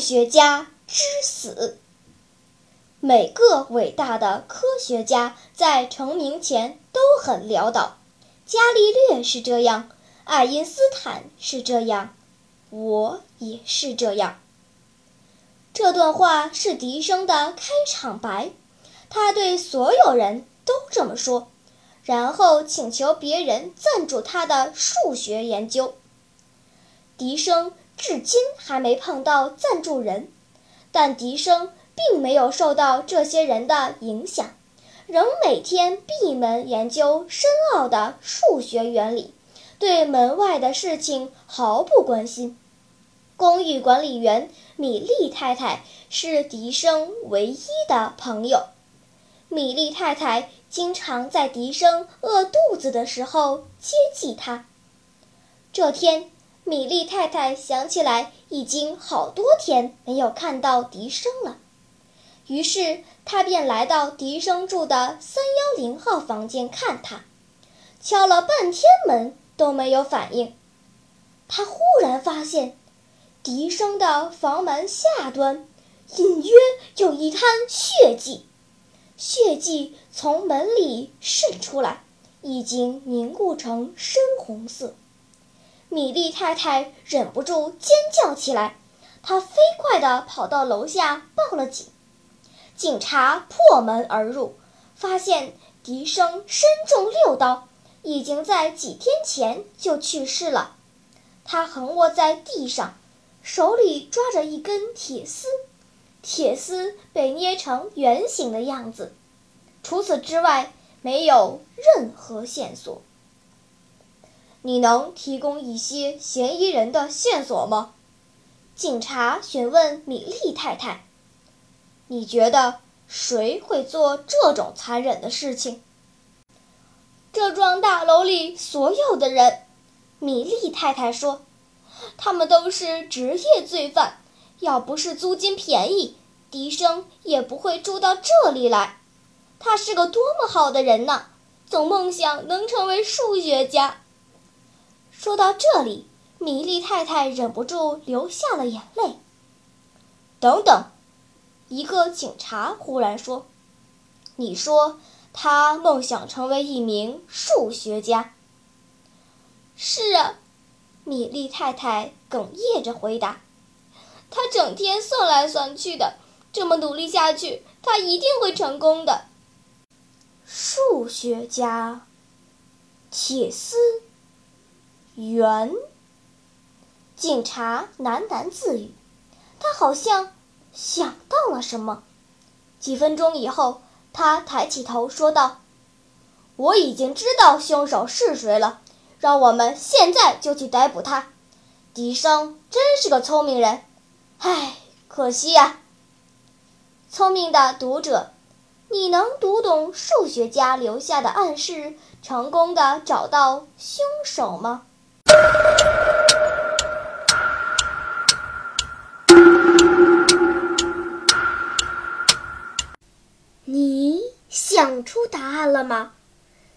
学家之死。每个伟大的科学家在成名前都很潦倒。伽利略是这样，爱因斯坦是这样，我也是这样。这段话是笛声的开场白，他对所有人都这么说，然后请求别人赞助他的数学研究。笛声至今还没碰到赞助人，但笛声并没有受到这些人的影响。仍每天闭门研究深奥的数学原理，对门外的事情毫不关心。公寓管理员米莉太太是笛声唯一的朋友。米莉太太经常在笛声饿肚子的时候接济他。这天，米莉太太想起来已经好多天没有看到笛声了。于是她便来到笛声住的三幺零号房间看他，敲了半天门都没有反应。他忽然发现，笛声的房门下端隐约有一滩血迹，血迹从门里渗出来，已经凝固成深红色。米莉太太忍不住尖叫起来，她飞快地跑到楼下报了警。警察破门而入，发现笛声身中六刀，已经在几天前就去世了。他横卧在地上，手里抓着一根铁丝，铁丝被捏成圆形的样子。除此之外，没有任何线索。你能提供一些嫌疑人的线索吗？警察询问米莉太太。你觉得谁会做这种残忍的事情？这幢大楼里所有的人，米莉太太说，他们都是职业罪犯。要不是租金便宜，笛声也不会住到这里来。他是个多么好的人呐，总梦想能成为数学家。说到这里，米莉太太忍不住流下了眼泪。等等。一个警察忽然说：“你说他梦想成为一名数学家？”“是啊。”米莉太太哽咽着回答。“他整天算来算去的，这么努力下去，他一定会成功的。”数学家，铁丝，圆。警察喃喃自语：“他好像……”想到了什么？几分钟以后，他抬起头说道：“我已经知道凶手是谁了，让我们现在就去逮捕他。”笛声真是个聪明人，唉，可惜呀。聪明的读者，你能读懂数学家留下的暗示，成功的找到凶手吗？你想出答案了吗？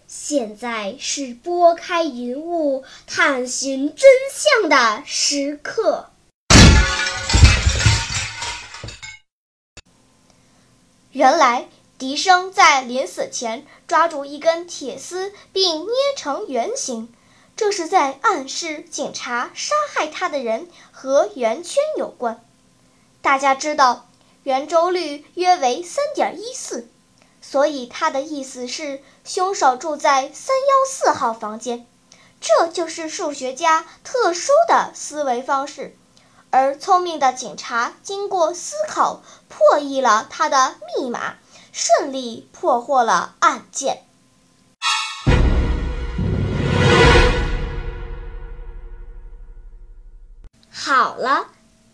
现在是拨开云雾探寻真相的时刻。原来，笛声在临死前抓住一根铁丝并捏成圆形，这是在暗示警察杀害他的人和圆圈有关。大家知道，圆周率约为三点一四。所以他的意思是，凶手住在三幺四号房间，这就是数学家特殊的思维方式。而聪明的警察经过思考，破译了他的密码，顺利破获了案件。